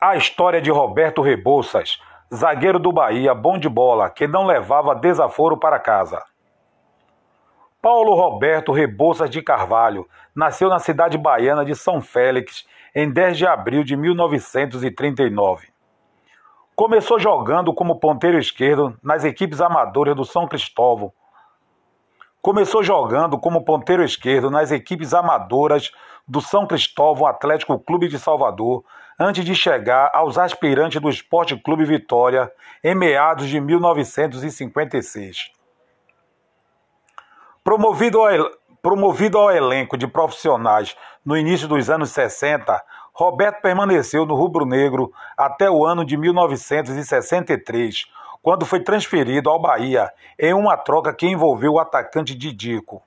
A história de Roberto Rebouças, zagueiro do Bahia, bom de bola, que não levava desaforo para casa. Paulo Roberto Rebouças de Carvalho nasceu na cidade baiana de São Félix em 10 de abril de 1939. Começou jogando como ponteiro esquerdo nas equipes amadoras do São Cristóvão. Começou jogando como ponteiro esquerdo nas equipes amadoras do São Cristóvão Atlético Clube de Salvador, antes de chegar aos aspirantes do Esporte Clube Vitória em meados de 1956. Promovido ao, promovido ao elenco de profissionais no início dos anos 60, Roberto permaneceu no rubro-negro até o ano de 1963, quando foi transferido ao Bahia em uma troca que envolveu o atacante Didico.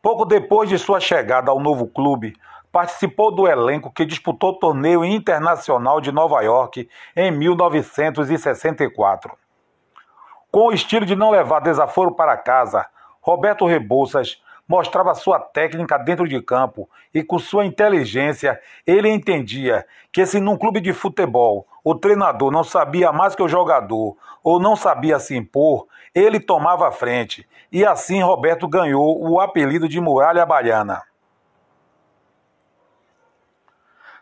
Pouco depois de sua chegada ao novo clube, participou do elenco que disputou o torneio internacional de Nova York em 1964. Com o estilo de não levar desaforo para casa, Roberto Rebouças mostrava sua técnica dentro de campo e com sua inteligência ele entendia que se num clube de futebol o treinador não sabia mais que o jogador ou não sabia se impor, ele tomava a frente e assim Roberto ganhou o apelido de Muralha Baiana.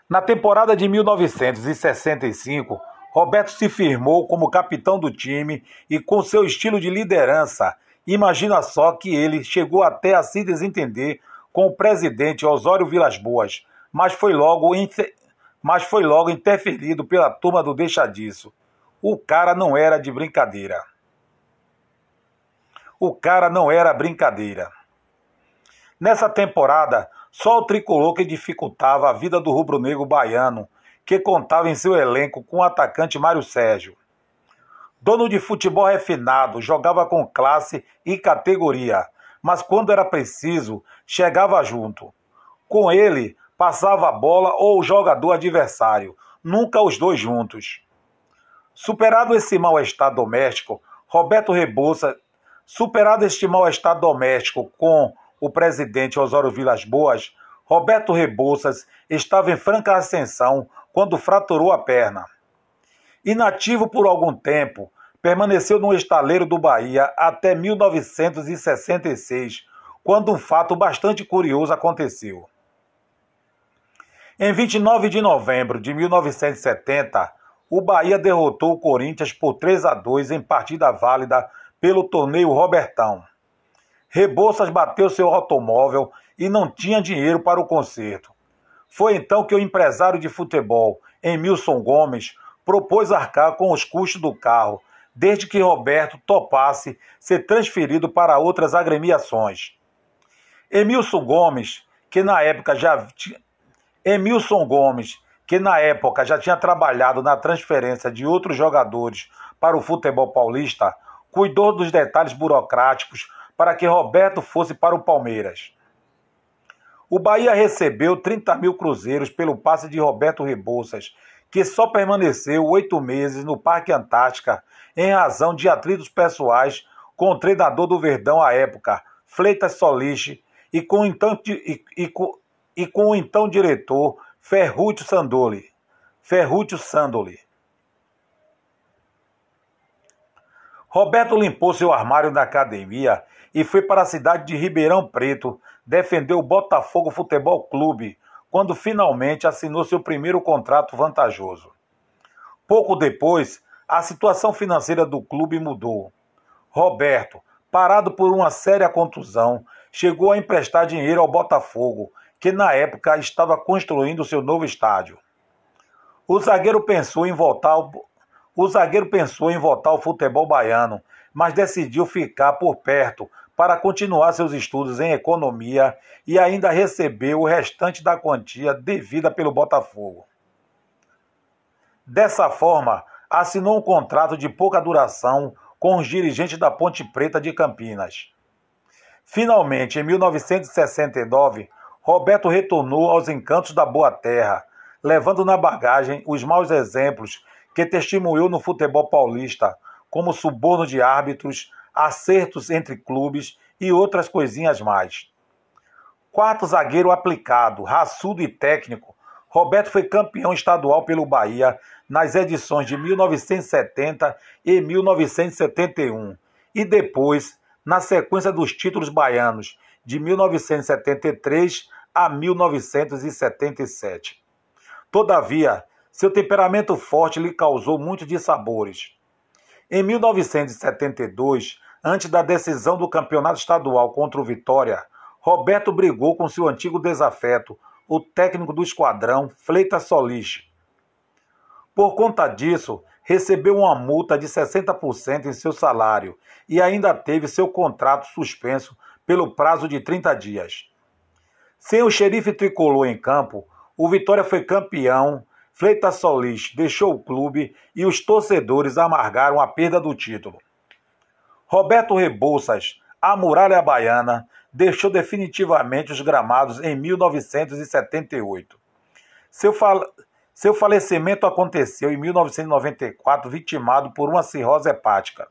Na temporada de 1965, Roberto se firmou como capitão do time e com seu estilo de liderança, imagina só que ele chegou até a se desentender com o presidente Osório Vilas Boas, mas foi logo, mas foi logo interferido pela turma do Deixa Disso. O cara não era de brincadeira. O cara não era brincadeira. Nessa temporada, só o tricolor que dificultava a vida do rubro-negro baiano, que contava em seu elenco com o atacante Mário Sérgio. Dono de futebol refinado, jogava com classe e categoria, mas quando era preciso, chegava junto. Com ele, passava a bola ou o jogador adversário, nunca os dois juntos. Superado esse mal-estar doméstico, Roberto Rebouça, superado este mal-estar doméstico com o presidente Osório Vilas Boas, Roberto Rebouças estava em franca ascensão quando fraturou a perna. Inativo por algum tempo, permaneceu no estaleiro do Bahia até 1966, quando um fato bastante curioso aconteceu. Em 29 de novembro de 1970, o Bahia derrotou o Corinthians por 3 a 2 em partida válida pelo torneio Robertão. Rebouças bateu seu automóvel e não tinha dinheiro para o conserto. Foi então que o empresário de futebol, Emilson Gomes, propôs arcar com os custos do carro, desde que Roberto topasse ser transferido para outras agremiações. Emilson Gomes, que na época já Emilson Gomes, que na época já tinha trabalhado na transferência de outros jogadores para o futebol paulista, cuidou dos detalhes burocráticos para que Roberto fosse para o Palmeiras. O Bahia recebeu 30 mil cruzeiros pelo passe de Roberto Rebouças, que só permaneceu oito meses no Parque Antártica em razão de atritos pessoais com o treinador do Verdão à época, Fleitas Soliche, e com, então, e, e, e com o então diretor Ferrúcio Sandoli. Ferrúcio Sandoli. Roberto limpou seu armário na academia e foi para a cidade de Ribeirão Preto defender o Botafogo Futebol Clube, quando finalmente assinou seu primeiro contrato vantajoso. Pouco depois, a situação financeira do clube mudou. Roberto, parado por uma séria contusão, chegou a emprestar dinheiro ao Botafogo, que na época estava construindo seu novo estádio. O zagueiro pensou em voltar ao... o zagueiro pensou em voltar ao futebol baiano, mas decidiu ficar por perto para continuar seus estudos em economia e ainda receber o restante da quantia devida pelo Botafogo. Dessa forma, assinou um contrato de pouca duração com os dirigentes da Ponte Preta de Campinas. Finalmente, em 1969, Roberto retornou aos encantos da Boa Terra, levando na bagagem os maus exemplos que testemunhou no futebol paulista, como suborno de árbitros, acertos entre clubes e outras coisinhas mais. Quarto zagueiro aplicado, raçudo e técnico, Roberto foi campeão estadual pelo Bahia nas edições de 1970 e 1971 e depois na sequência dos títulos baianos de 1973 a 1977. Todavia, seu temperamento forte lhe causou muitos dissabores. Em 1972, antes da decisão do campeonato estadual contra o Vitória, Roberto brigou com seu antigo desafeto, o técnico do esquadrão, Fleitas Solis. Por conta disso, recebeu uma multa de 60% em seu salário e ainda teve seu contrato suspenso pelo prazo de 30 dias. Sem o xerife tricolor em campo, o Vitória foi campeão. Fleitas Solis deixou o clube e os torcedores amargaram a perda do título. Roberto Rebouças, a muralha baiana, deixou definitivamente os gramados em 1978. Seu, fal... Seu falecimento aconteceu em 1994, vitimado por uma cirrose hepática.